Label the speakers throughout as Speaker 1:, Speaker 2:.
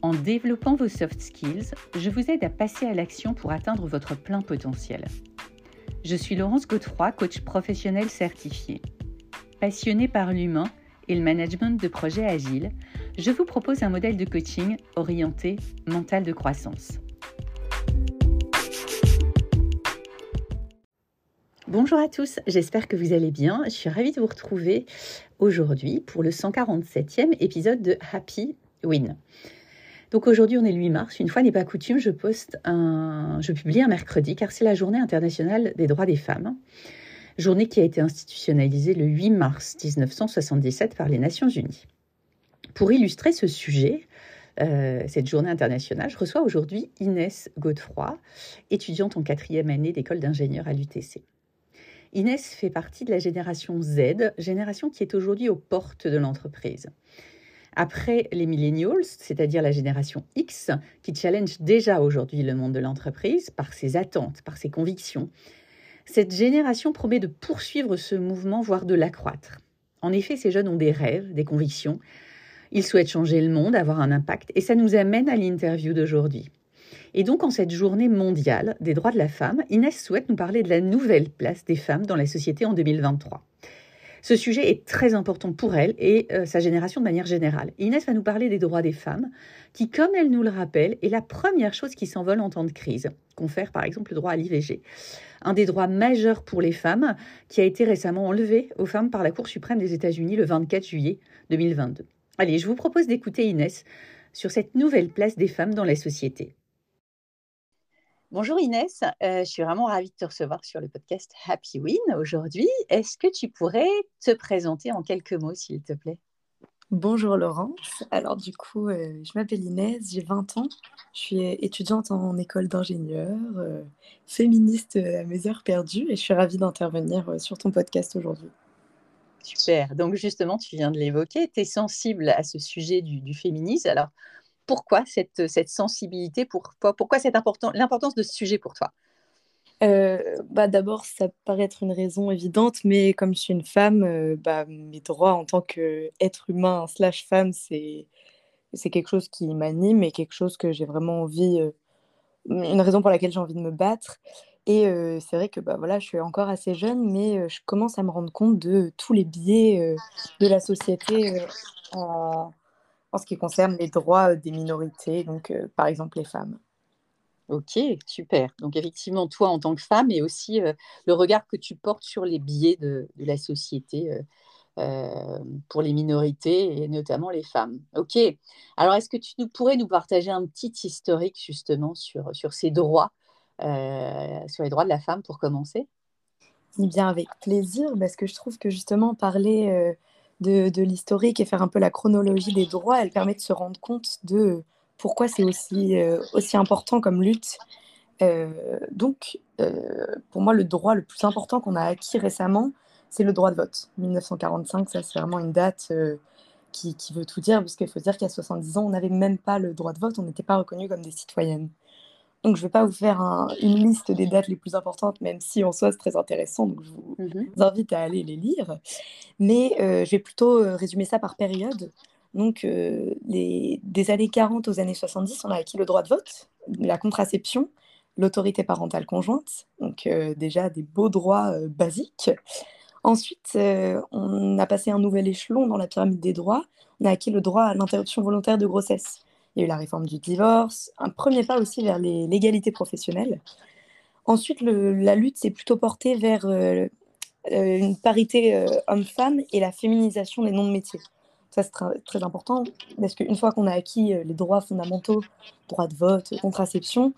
Speaker 1: En développant vos soft skills, je vous aide à passer à l'action pour atteindre votre plein potentiel. Je suis Laurence Godefroy, coach professionnel certifié. Passionnée par l'humain et le management de projets agiles, je vous propose un modèle de coaching orienté mental de croissance. Bonjour à tous, j'espère que vous allez bien. Je suis ravie de vous retrouver aujourd'hui pour le 147e épisode de Happy Win. Donc aujourd'hui, on est le 8 mars. Une fois n'est pas coutume, je publie un mercredi car c'est la journée internationale des droits des femmes. Journée qui a été institutionnalisée le 8 mars 1977 par les Nations Unies. Pour illustrer ce sujet, euh, cette journée internationale, je reçois aujourd'hui Inès Godefroy, étudiante en quatrième année d'école d'ingénieur à l'UTC. Inès fait partie de la génération Z, génération qui est aujourd'hui aux portes de l'entreprise. Après les millennials, c'est-à-dire la génération X, qui challenge déjà aujourd'hui le monde de l'entreprise par ses attentes, par ses convictions, cette génération promet de poursuivre ce mouvement, voire de l'accroître. En effet, ces jeunes ont des rêves, des convictions, ils souhaitent changer le monde, avoir un impact, et ça nous amène à l'interview d'aujourd'hui. Et donc, en cette journée mondiale des droits de la femme, Inès souhaite nous parler de la nouvelle place des femmes dans la société en 2023. Ce sujet est très important pour elle et euh, sa génération de manière générale. Inès va nous parler des droits des femmes, qui, comme elle nous le rappelle, est la première chose qui s'envole en temps de crise, confère par exemple le droit à l'IVG. Un des droits majeurs pour les femmes, qui a été récemment enlevé aux femmes par la Cour suprême des États-Unis le 24 juillet 2022. Allez, je vous propose d'écouter Inès sur cette nouvelle place des femmes dans la société. Bonjour Inès, euh, je suis vraiment ravie de te recevoir sur le podcast Happy Win aujourd'hui. Est-ce que tu pourrais te présenter en quelques mots, s'il te plaît?
Speaker 2: Bonjour Laurence. Alors du coup, euh, je m'appelle Inès, j'ai 20 ans, je suis étudiante en école d'ingénieur, euh, féministe à mes heures perdues et je suis ravie d'intervenir sur ton podcast aujourd'hui.
Speaker 1: Super. Donc justement, tu viens de l'évoquer, tu es sensible à ce sujet du, du féminisme. Alors, pourquoi cette, cette sensibilité Pourquoi, pourquoi l'importance de ce sujet pour toi?
Speaker 2: Euh, bah D'abord, ça paraît être une raison évidente, mais comme je suis une femme, euh, bah, mes droits en tant qu'être humain slash femme, c'est, quelque chose qui m'anime et quelque chose que j'ai vraiment envie, euh, une raison pour laquelle j'ai envie de me battre. Et c'est vrai que bah, voilà, je suis encore assez jeune, mais je commence à me rendre compte de tous les biais de la société en ce qui concerne les droits euh, des minorités, donc euh, par exemple les femmes.
Speaker 1: Ok, super. Donc effectivement, toi en tant que femme et aussi euh, le regard que tu portes sur les biais de, la société pour les minorités et notamment les femmes. Ok. Alors est-ce que tu nous, pourrais nous partager un petit historique justement sur, sur ces droits, sur les droits de la femme pour commencer?
Speaker 2: Eh bien avec plaisir, parce que je trouve que justement parler de, l'historique et faire un peu la chronologie des droits, elle permet de se rendre compte de pourquoi c'est aussi, euh, aussi important comme lutte. Euh, donc, euh, pour moi, le droit le plus important qu'on a acquis récemment, c'est le droit de vote. 1945, ça c'est vraiment une date qui, qui, veut tout dire, parce qu'il faut dire qu'il y a 70 ans, on n'avait même pas le droit de vote, on n'était pas reconnus comme des citoyennes. Donc, je ne vais pas vous faire une liste des dates les plus importantes, même si en soi c'est très intéressant. Donc, je vous, mhm. invite à aller les lire. Mais euh, je vais plutôt euh, résumer ça par période. Donc, euh, les, des années 40 aux années 70, on a acquis le droit de vote, la contraception, l'autorité parentale conjointe. Donc, déjà des beaux droits basiques. Ensuite, on a passé un nouvel échelon dans la pyramide des droits. On a acquis le droit à l'interruption volontaire de grossesse. Il y a eu la réforme du divorce, un premier pas aussi vers l'égalité professionnelle. Ensuite, la lutte s'est plutôt portée vers euh, euh, une parité euh, homme-femme et la féminisation des noms de métiers. Ça, c'est très, important parce qu'une fois qu'on a acquis les droits fondamentaux, droit de vote, contraception,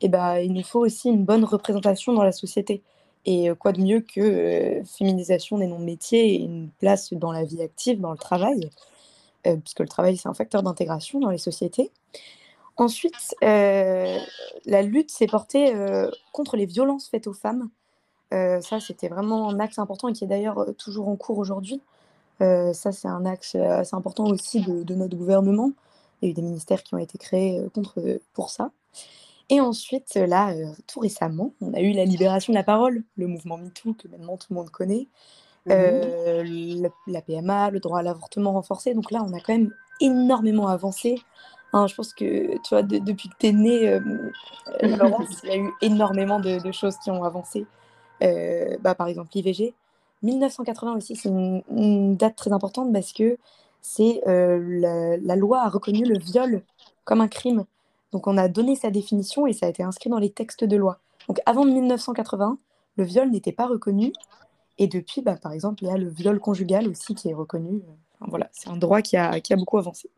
Speaker 2: eh ben, il nous faut aussi une bonne représentation dans la société. Et quoi de mieux que féminisation des noms de métiers et une place dans la vie active, dans le travail. Euh, puisque le travail, c'est un facteur d'intégration dans les sociétés. Ensuite, la lutte s'est portée contre les violences faites aux femmes. ça, c'était vraiment un axe important et qui est d'ailleurs toujours en cours aujourd'hui. ça, c'est un axe assez important aussi de, de, notre gouvernement. Il y a eu des ministères qui ont été créés contre, pour ça. Et ensuite, là, tout récemment, on a eu la libération de la parole, le mouvement MeToo que maintenant tout le monde connaît, mmh la, PMA, le droit à l'avortement renforcé. Donc là, on a quand même énormément avancé. Hein, je pense que, tu vois, depuis que tu es née, Laurence, il y a eu énormément de, choses qui ont avancé. bah, par exemple, l'IVG. 1980 aussi, c'est une, date très importante parce que c'est la, la, loi a reconnu le viol comme un crime. Donc on a donné sa définition et ça a été inscrit dans les textes de loi. Donc avant 1980, le viol n'était pas reconnu. Et depuis, bah, par exemple, il y a le viol conjugal aussi qui est reconnu. voilà, c'est un droit qui a, beaucoup avancé.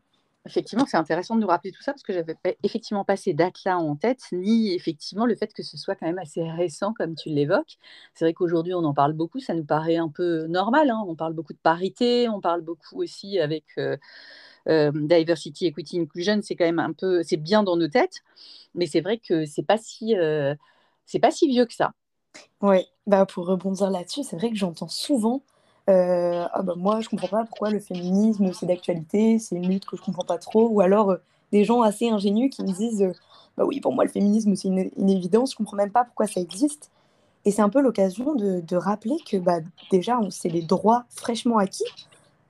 Speaker 1: Effectivement, c'est intéressant de nous rappeler tout ça parce que j'avais effectivement pas ces dates-là en tête, ni effectivement le fait que ce soit quand même assez récent comme tu l'évoques. C'est vrai qu'aujourd'hui on en parle beaucoup, ça nous paraît un peu normal. Hein. On parle beaucoup de parité, on parle beaucoup aussi avec euh, euh, diversity, equity, inclusion, c'est quand même un peu, c'est bien dans nos têtes, mais c'est vrai que c'est pas euh, c'est pas si vieux que ça.
Speaker 2: Oui, bah pour rebondir là-dessus, c'est vrai que j'entends souvent, euh, ah bah moi je comprends pas pourquoi le féminisme c'est d'actualité, c'est une lutte que je comprends pas trop, ou alors des gens assez ingénus qui me disent, bah oui pour moi le féminisme c'est une, évidence, je comprends même pas pourquoi ça existe. Et c'est un peu l'occasion de, de, rappeler que bah, déjà c'est les droits fraîchement acquis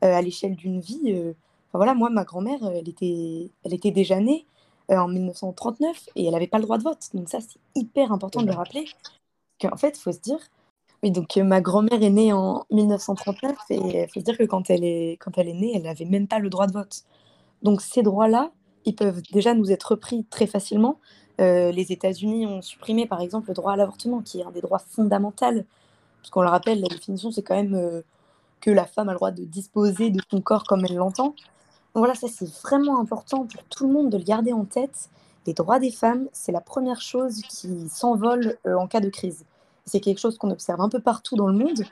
Speaker 2: à l'échelle d'une vie voilà, moi, ma grand-mère, elle était, elle était déjà née euh, en 1939 et elle n'avait pas le droit de vote. Donc ça, c'est hyper important de le rappeler. Qu'en fait, il faut se dire... Oui, donc euh, ma grand-mère est née en 1939 et il faut se dire que quand elle est, quand elle est née, elle n'avait même pas le droit de vote. Donc ces droits-là, ils peuvent déjà nous être repris très facilement. Euh, les États-Unis ont supprimé, par exemple, le droit à l'avortement, qui est un des droits fondamentaux. Parce qu'on le rappelle, la définition, c'est quand même que la femme a le droit de disposer de son corps comme elle l'entend voilà, ça c'est vraiment important pour tout le monde de le garder en tête. Les droits des femmes, c'est la première chose qui s'envole euh, en cas de crise. C'est quelque chose qu'on observe un peu partout dans le monde,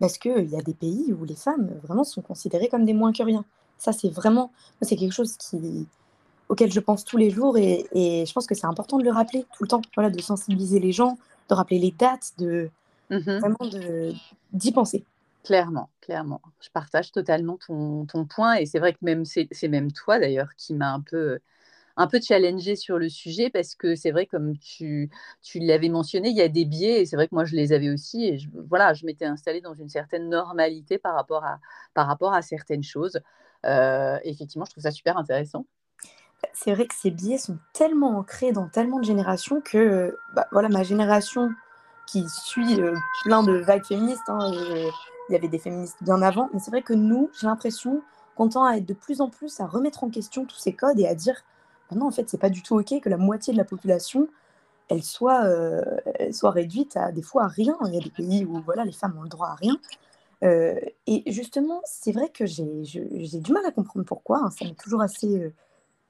Speaker 2: parce qu'il y a des pays où les femmes vraiment sont considérées comme des moins que rien. Ça, c'est vraiment, c'est quelque chose qui, auquel je pense tous les jours et, je pense que c'est important de le rappeler tout le temps, voilà, de sensibiliser les gens, de rappeler les dates, de mmh vraiment d'y penser.
Speaker 1: Clairement, clairement. Je partage totalement ton, ton point et c'est vrai que même c'est même toi d'ailleurs qui m'a un peu un peu challengé sur le sujet parce que c'est vrai comme tu, tu l'avais mentionné, il y a des biais et c'est vrai que moi je les avais aussi et je, voilà, je m'étais installée dans une certaine normalité par rapport à, par rapport à certaines choses. Euh, effectivement, je trouve ça super intéressant.
Speaker 2: C'est vrai que ces biais sont tellement ancrés dans tellement de générations que bah, voilà, ma génération qui suit euh, plein de vagues féministes, hein, il y avait des féministes bien avant, mais c'est vrai que nous, j'ai l'impression qu'on tend à être de plus en plus à remettre en question tous ces codes et à dire bah non, en fait, c'est pas du tout OK que la moitié de la population elle soit, euh, réduite à des fois à rien. Il y a des pays où voilà, les femmes ont le droit à rien. Euh, et justement, c'est vrai que j'ai du mal à comprendre pourquoi. Hein, ça m'est toujours assez euh,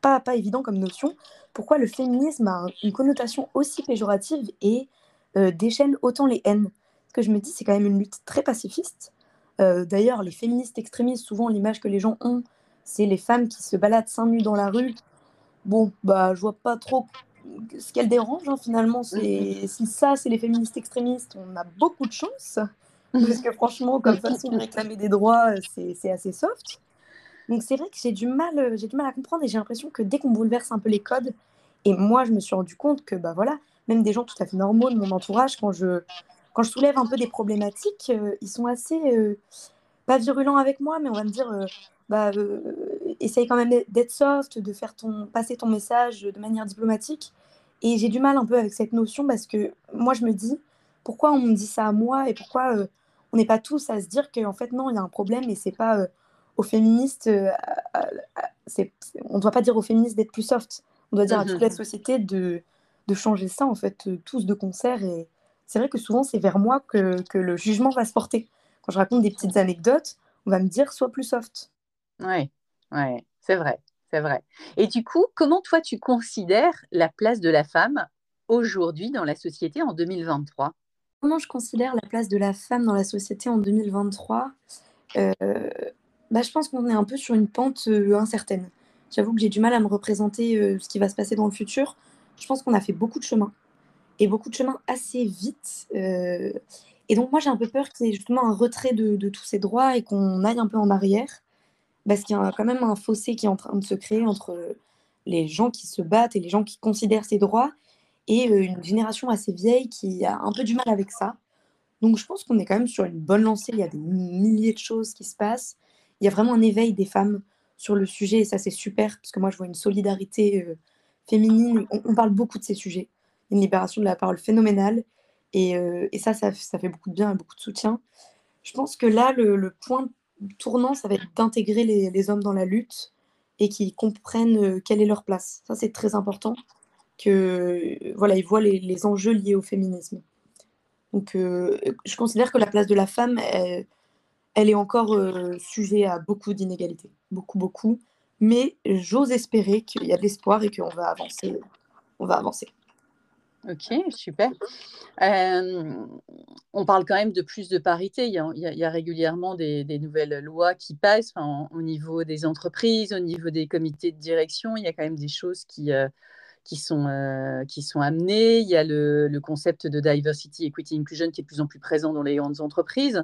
Speaker 2: pas, pas évident comme notion. Pourquoi le féminisme a une connotation aussi péjorative et déchaîne autant les haines ce que je me dis, c'est quand même une lutte très pacifiste. Euh, d'ailleurs, les féministes extrémistes, souvent l'image que les gens ont, c'est les femmes qui se baladent seins nus dans la rue. Bon, bah, je vois pas trop ce qu'elles dérangent hein, finalement. Si ça, c'est les féministes extrémistes, on a beaucoup de chance. Parce que franchement, comme façon de réclamer des droits, c'est assez soft. Donc c'est vrai que j'ai du mal, j'ai du mal à comprendre et j'ai l'impression que dès qu'on bouleverse un peu les codes, et moi je me suis rendu compte que bah voilà, même des gens tout à fait normaux de mon entourage, quand je quand je soulève un peu des problématiques, euh, ils sont assez, euh, pas virulents avec moi, mais on va me dire, euh, bah, essaye quand même d'être soft, de faire ton, passer ton message de manière diplomatique. Et j'ai du mal un peu avec cette notion parce que moi, je me dis, pourquoi on me dit ça à moi et pourquoi on n'est pas tous à se dire qu'en fait, non, il y a un problème et c'est pas aux féministes, on ne doit pas dire aux féministes d'être plus soft. On doit dire à toute la société de, de changer ça, en fait, tous de concert et, c'est vrai que souvent, c'est vers moi que, que, le jugement va se porter. Quand je raconte des petites anecdotes, on va me dire sois plus soft.
Speaker 1: Oui, ouais, c'est vrai, c'est vrai. Et du coup, comment toi tu considères la place de la femme aujourd'hui dans la société en 2023
Speaker 2: Comment je considère la place de la femme dans la société en 2023 euh, bah, Je pense qu'on est un peu sur une pente euh, incertaine. j'avoue que j'ai du mal à me représenter ce qui va se passer dans le futur. Je pense qu'on a fait beaucoup de chemin et beaucoup de chemin assez vite. et donc moi j'ai un peu peur qu'il y ait justement un retrait de tous ces droits et qu'on aille un peu en arrière parce qu'il y a quand même un fossé qui est en train de se créer entre les gens qui se battent et les gens qui considèrent ces droits et une génération assez vieille qui a un peu du mal avec ça. Donc je pense qu'on est quand même sur une bonne lancée, il y a des milliers de choses qui se passent. Il y a vraiment un éveil des femmes sur le sujet et ça c'est super parce que moi je vois une solidarité féminine. On, parle beaucoup de ces sujets, une libération de la parole phénoménale et, ça, ça, fait beaucoup de bien et beaucoup de soutien. Je pense que là le, le point tournant, ça va être d'intégrer les, hommes dans la lutte et qu'ils comprennent euh, quelle est leur place. Ça, c'est très important, que voilà, ils voient les, enjeux liés au féminisme. Donc, euh, je considère que la place de la femme, elle, est encore euh, sujet à beaucoup d'inégalités, beaucoup, beaucoup. Mais j'ose espérer qu'il y a de l'espoir et qu'on va avancer. On va avancer.
Speaker 1: Ok, super. on parle quand même de plus de parité. Il y a, régulièrement des, nouvelles lois qui passent au niveau des entreprises, au niveau des comités de direction. Il y a quand même des choses qui, qui, sont, qui sont amenées. Il y a le, concept de diversity, equity, inclusion qui est de plus en plus présent dans les grandes entreprises.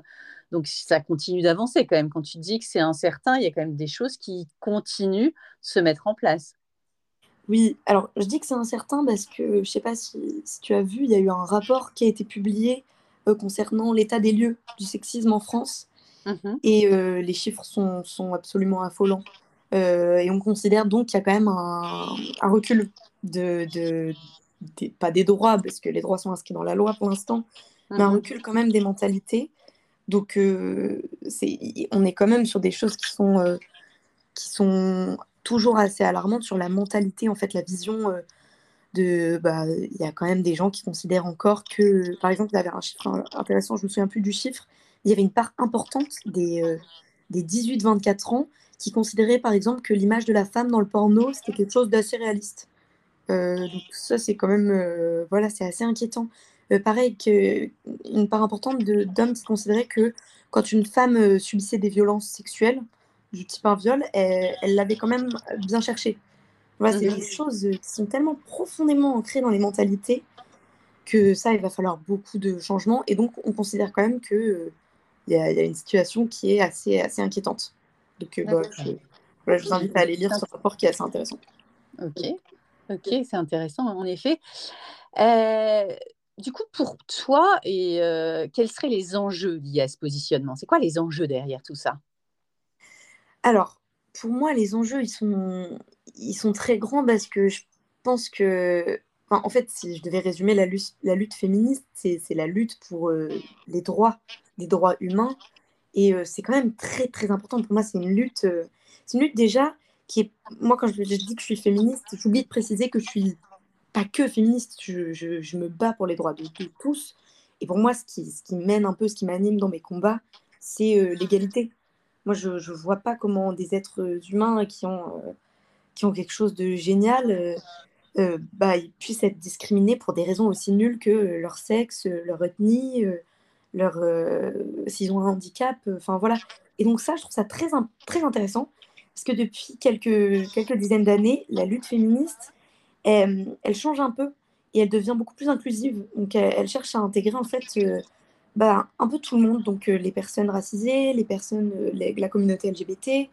Speaker 1: Donc ça continue d'avancer quand même. Quand tu dis que c'est incertain, il y a quand même des choses qui continuent de se mettre en place.
Speaker 2: Oui, alors je dis que c'est incertain parce que je ne sais pas si, tu as vu, il y a eu un rapport qui a été publié euh, concernant l'état des lieux du sexisme en France. Mmh et euh, les chiffres sont, absolument affolants. Euh, et on considère donc qu'il y a quand même un, recul de, pas des droits, parce que les droits sont inscrits dans la loi pour l'instant, mais un mmh recul quand même des mentalités. Donc c'est, on est quand même sur des choses qui sont, qui sont toujours assez alarmante sur la mentalité, en fait, la vision euh, de. Bah, il y a quand même des gens qui considèrent encore que, par exemple, il y avait un chiffre intéressant, je me souviens plus du chiffre, il y avait une part importante des, euh, des 18-24 ans qui considéraient, par exemple, que l'image de la femme dans le porno, c'était quelque chose d'assez réaliste. Euh, donc ça, c'est quand même, voilà, c'est assez inquiétant. pareil qu'une part importante d'hommes qui considéraient que quand une femme subissait des violences sexuelles, du type un viol, elle l'avait quand même bien cherché. Voilà, c'est mhm. des choses qui sont tellement profondément ancrées dans les mentalités que ça, il va falloir beaucoup de changements. Et donc, on considère quand même qu'il euh, y, a, une situation qui est assez, assez inquiétante. Donc, euh, bah, je, vous invite à aller lire ce rapport qui est assez intéressant.
Speaker 1: Ok, ok, c'est intéressant en effet. Euh, du coup, pour toi, et, quels seraient les enjeux liés à ce positionnement? C'est quoi les enjeux derrière tout ça?
Speaker 2: Alors, pour moi, les enjeux, ils sont, très grands parce que je pense que, en fait, si je devais résumer la lutte, féministe, c'est la lutte pour euh, les droits, les droits humains. Et euh, c'est quand même très, très important. Pour moi, c'est une lutte, euh, c'est une lutte déjà qui est. Moi, quand je, dis que je suis féministe, j'oublie de préciser que je suis pas que féministe, je, me bats pour les droits de, tous. Et pour moi, ce qui mène un peu, ce qui m'anime dans mes combats, c'est l'égalité. Moi, je ne vois pas comment des êtres humains qui ont, euh, qui ont quelque chose de génial, euh, euh, bah, puissent être discriminés pour des raisons aussi nulles que leur sexe, leur ethnie, leur, s'ils ont un handicap. Enfin, voilà. Et donc ça, je trouve ça très, très intéressant, parce que depuis quelques, quelques dizaines d'années, la lutte féministe, elle, change un peu et elle devient beaucoup plus inclusive. Donc, elle cherche à intégrer, en fait, bah, un peu tout le monde, donc euh, les personnes racisées, les personnes, euh, la communauté LGBT,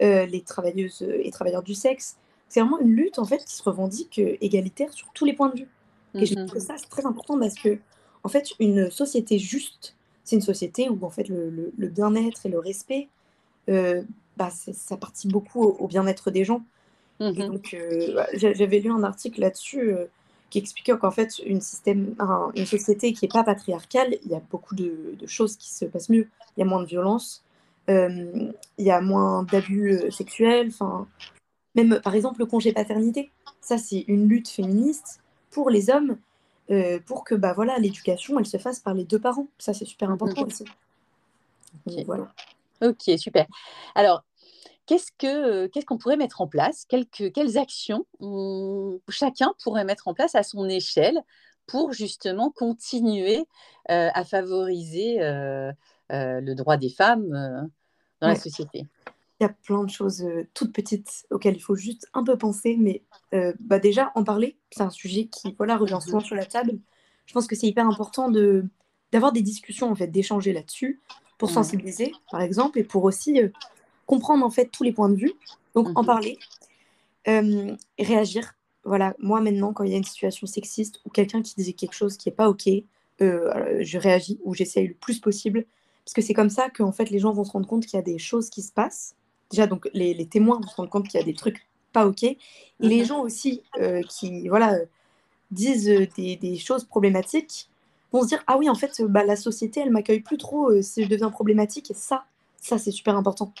Speaker 2: euh, les travailleuses et travailleurs du sexe. C'est vraiment une lutte en fait qui se revendique égalitaire sur tous les points de vue. Et je trouve que mmh ça c'est très important parce que en fait une société juste, c'est une société où en fait le, le, bien-être et le respect, bah, ça participe beaucoup au, bien-être des gens. Mmh donc bah, j'avais lu un article là-dessus qui expliquait qu'en fait, une, système, une société qui n'est pas patriarcale, il y a beaucoup de, choses qui se passent mieux. Il y a moins de violence, euh, il y a moins d'abus euh, sexuels, enfin, même par exemple le congé paternité. Ça, c'est une lutte féministe pour les hommes, euh, pour que bah, voilà, l'éducation, elle se fasse par les deux parents. Ça, c'est super important aussi.
Speaker 1: voilà. Ok, super. Alors, qu'est-ce que qu'est-ce qu'on pourrait mettre en place? Quelles, actions chacun pourrait mettre en place à son échelle pour justement continuer à favoriser le droit des femmes dans la société?
Speaker 2: Il y a plein de choses euh, toutes petites auxquelles il faut juste un peu penser, mais euh, bah déjà en parler, c'est un sujet qui voilà revient souvent sur la table. Je pense que c'est hyper important de d'avoir des discussions en fait, d'échanger là-dessus pour sensibiliser par exemple et pour aussi euh, comprendre en fait tous les points de vue. Donc en mhm. parler, réagir. Voilà, moi maintenant quand il y a une situation sexiste ou quelqu'un qui disait quelque chose qui est pas ok, je réagis ou j'essaye le plus possible parce que c'est comme ça que fait les gens vont se rendre compte qu'il y a des choses qui se passent déjà, donc les, témoins vont se rendre compte qu'il y a des trucs pas OK. Et les mhm. gens aussi euh, qui voilà, disent euh, des, choses problématiques vont se dire Ah oui, en fait, bah, la société, elle m'accueille plus trop euh, si je deviens problématique. Et ça, ça, c'est super important.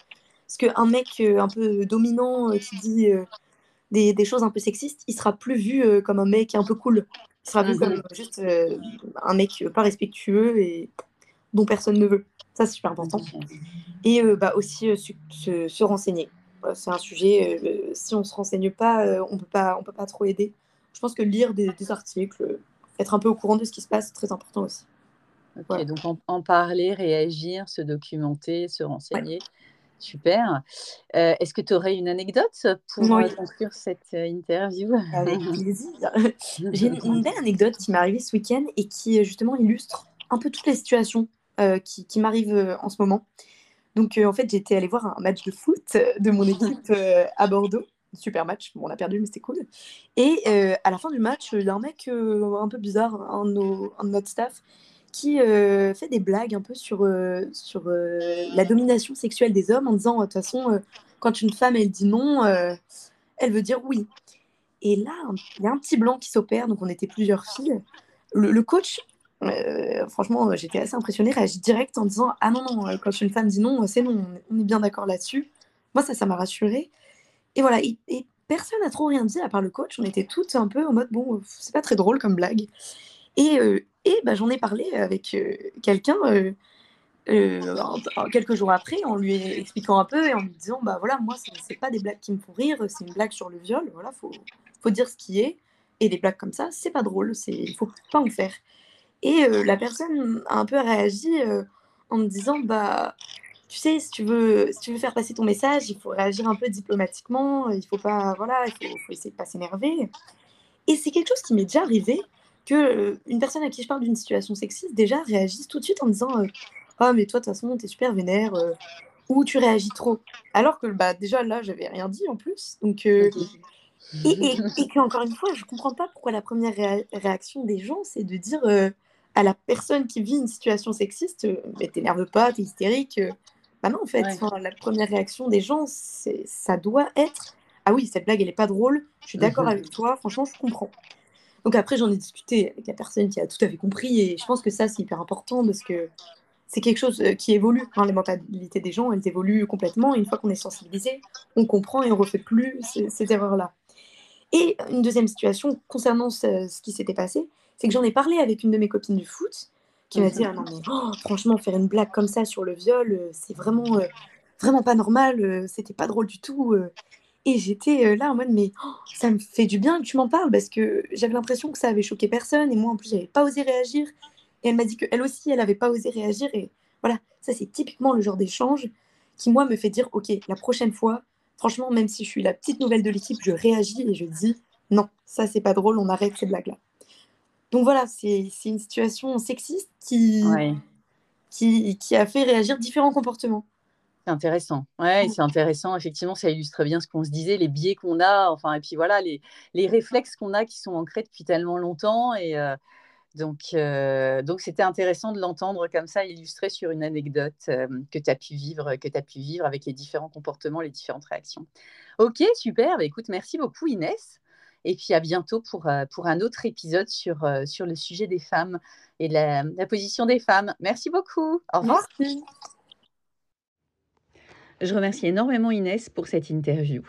Speaker 2: Parce qu'un mec un peu dominant qui dit des, choses un peu sexistes, il sera plus vu comme un mec un peu cool. Il sera vu comme mhm. juste un mec pas respectueux et dont personne ne veut. Ça, c'est super important. Et euh, bah, aussi euh, se, renseigner. c'est un sujet, euh, si on ne se renseigne pas, on peut pas, on peut pas trop aider. Je pense que lire des, articles, être un peu au courant de ce qui se passe, c'est très important aussi.
Speaker 1: Ok, donc en, parler, réagir, se documenter, se renseigner. Super. Est-ce que tu aurais une anecdote pour conclure cette interview?
Speaker 2: Avec plaisir. J'ai une, belle anecdote qui m'est arrivée ce week-end et qui justement illustre un peu toutes les situations euh, qui, m'arrive euh, en ce moment. Donc, euh, en fait, j'étais allée voir un match de foot de mon équipe à Bordeaux. Super match. Bon, on a perdu, mais c'était cool. Et à la fin du match, il y a un mec un peu bizarre, un de, notre staff, qui fait des blagues un peu sur, sur la domination sexuelle des hommes en disant, de toute façon, quand une femme, elle dit non, elle veut dire oui. Et là, il y a un petit blanc qui s'opère, donc on était plusieurs filles. le coach euh, franchement, j'étais assez impressionnée, réagit direct en disant Ah non, non, euh, quand une femme dit non, c'est non, on est bien d'accord là-dessus. Moi, ça, ça m'a rassurée. Et voilà, et, personne n'a trop rien dit à part le coach. On était toutes un peu en mode Bon, c'est pas très drôle comme blague. Et, euh, et bah, j'en ai parlé avec quelqu'un quelques jours après en lui expliquant un peu et en lui disant Bah voilà, moi, c'est pas des blagues qui me font rire, c'est une blague sur le viol. Voilà, faut, faut dire ce qui est. Et des blagues comme ça, c'est pas drôle, il faut pas en faire. Et euh, la personne a un peu réagi euh, en me disant bah tu sais si tu veux si tu veux faire passer ton message il faut réagir un peu diplomatiquement il faut pas voilà il faut, essayer de pas s'énerver et c'est quelque chose qui m'est déjà arrivé que euh, une personne à qui je parle d'une situation sexiste déjà réagisse tout de suite en me disant oh mais toi de toute façon t'es super vénère ou tu réagis trop alors que bah déjà là j'avais rien dit en plus donc et, et, et qu'encore une fois je comprends pas pourquoi la première réaction des gens c'est de dire à la personne qui vit une situation sexiste, euh, mais t'énerve pas, t'es hystérique. Euh. Bah non, en fait, la première réaction des gens, c'est, ça doit être Ah oui, cette blague, elle est pas drôle, je suis d'accord mhm. avec toi, franchement, je comprends. Donc après, j'en ai discuté avec la personne qui a tout à fait compris, et je pense que ça, c'est hyper important parce que c'est quelque chose euh, qui évolue. Hein, les mentalités des gens, elles évoluent complètement. une fois qu'on est sensibilisé, on comprend et on refait plus ces, ces erreurs-là. Et une deuxième situation concernant ce qui s'était passé, c'est que j'en ai parlé avec une de mes copines du foot qui m'a dit ah non mais oh, franchement faire une blague comme ça sur le viol euh, c'est vraiment euh, vraiment pas normal euh, c'était pas drôle du tout et j'étais là en mode mais oh, ça me fait du bien que tu m'en parles parce que j'avais l'impression que ça avait choqué personne et moi en plus j'avais pas osé réagir. Et elle m'a dit qu'elle aussi elle avait pas osé réagir et voilà ça c'est typiquement le genre d'échange qui moi me fait dire ok la prochaine fois franchement même si je suis la petite nouvelle de l'équipe je réagis et je dis non ça c'est pas drôle on arrête ces blagues là donc voilà, c'est une situation sexiste qui, qui, qui, a fait réagir différents comportements.
Speaker 1: C'est intéressant. Ouais, c'est intéressant. Effectivement, ça illustre bien ce qu'on se disait, les biais qu'on a, enfin, et puis voilà, les, les réflexes qu'on a qui sont ancrés depuis tellement longtemps. Et euh, donc, euh, donc, c'était intéressant de l'entendre comme ça, illustré sur une anecdote euh, que tu as pu vivre, que tu as pu vivre avec les différents comportements, les différentes réactions. Ok, super. Bah, écoute, merci beaucoup, Inès. Et puis à bientôt pour, euh, pour un autre épisode sur, sur le sujet des femmes et la, la position des femmes. Merci beaucoup. Au revoir. Je remercie énormément Inès pour cette interview.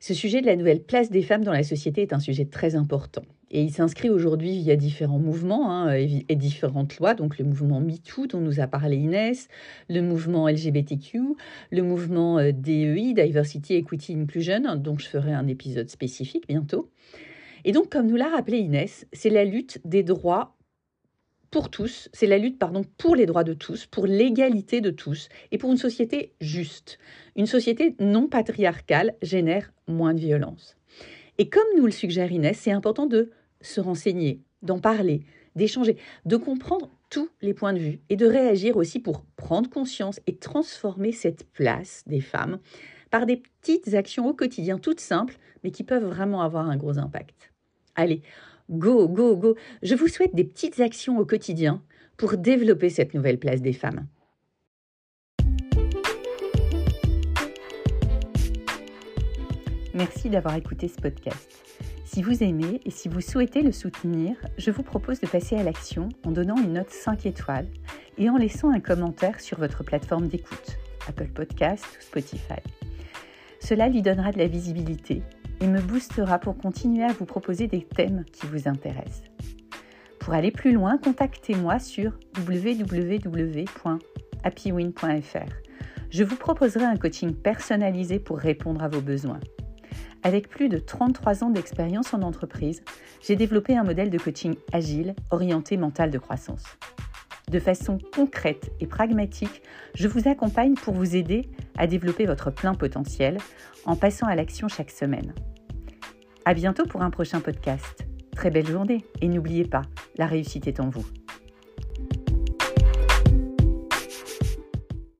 Speaker 1: Ce sujet de la nouvelle place des femmes dans la société est un sujet très important. Et il s'inscrit aujourd'hui via différents mouvements hein, et, différentes lois, donc le mouvement MeToo dont nous a parlé Inès, le mouvement LGBTQ, le mouvement euh, DEI, Diversity, Equity, Inclusion, dont je ferai un épisode spécifique bientôt. Et donc, comme nous l'a rappelé Inès, c'est la lutte des droits pour tous, c'est la lutte pardon, pour les droits de tous, pour l'égalité de tous et pour une société juste. Une société non patriarcale génère moins de violence. Et comme nous le suggère Inès, c'est important de se renseigner, d'en parler, d'échanger, de comprendre tous les points de vue et de réagir aussi pour prendre conscience et transformer cette place des femmes par des petites actions au quotidien toutes simples mais qui peuvent vraiment avoir un gros impact. Allez, go, go, go. Je vous souhaite des petites actions au quotidien pour développer cette nouvelle place des femmes. Merci d'avoir écouté ce podcast. Si vous aimez et si vous souhaitez le soutenir, je vous propose de passer à l'action en donnant une note 5 étoiles et en laissant un commentaire sur votre plateforme d'écoute, Apple Podcast ou Spotify. Cela lui donnera de la visibilité et me boostera pour continuer à vous proposer des thèmes qui vous intéressent. Pour aller plus loin, contactez-moi sur www.happywin.fr. Je vous proposerai un coaching personnalisé pour répondre à vos besoins. Avec plus de 33 ans d'expérience en entreprise, j'ai développé un modèle de coaching agile orienté mental de croissance. De façon concrète et pragmatique, je vous accompagne pour vous aider à développer votre plein potentiel en passant à l'action chaque semaine. À bientôt pour un prochain podcast. Très belle journée et n'oubliez pas, la réussite est en vous.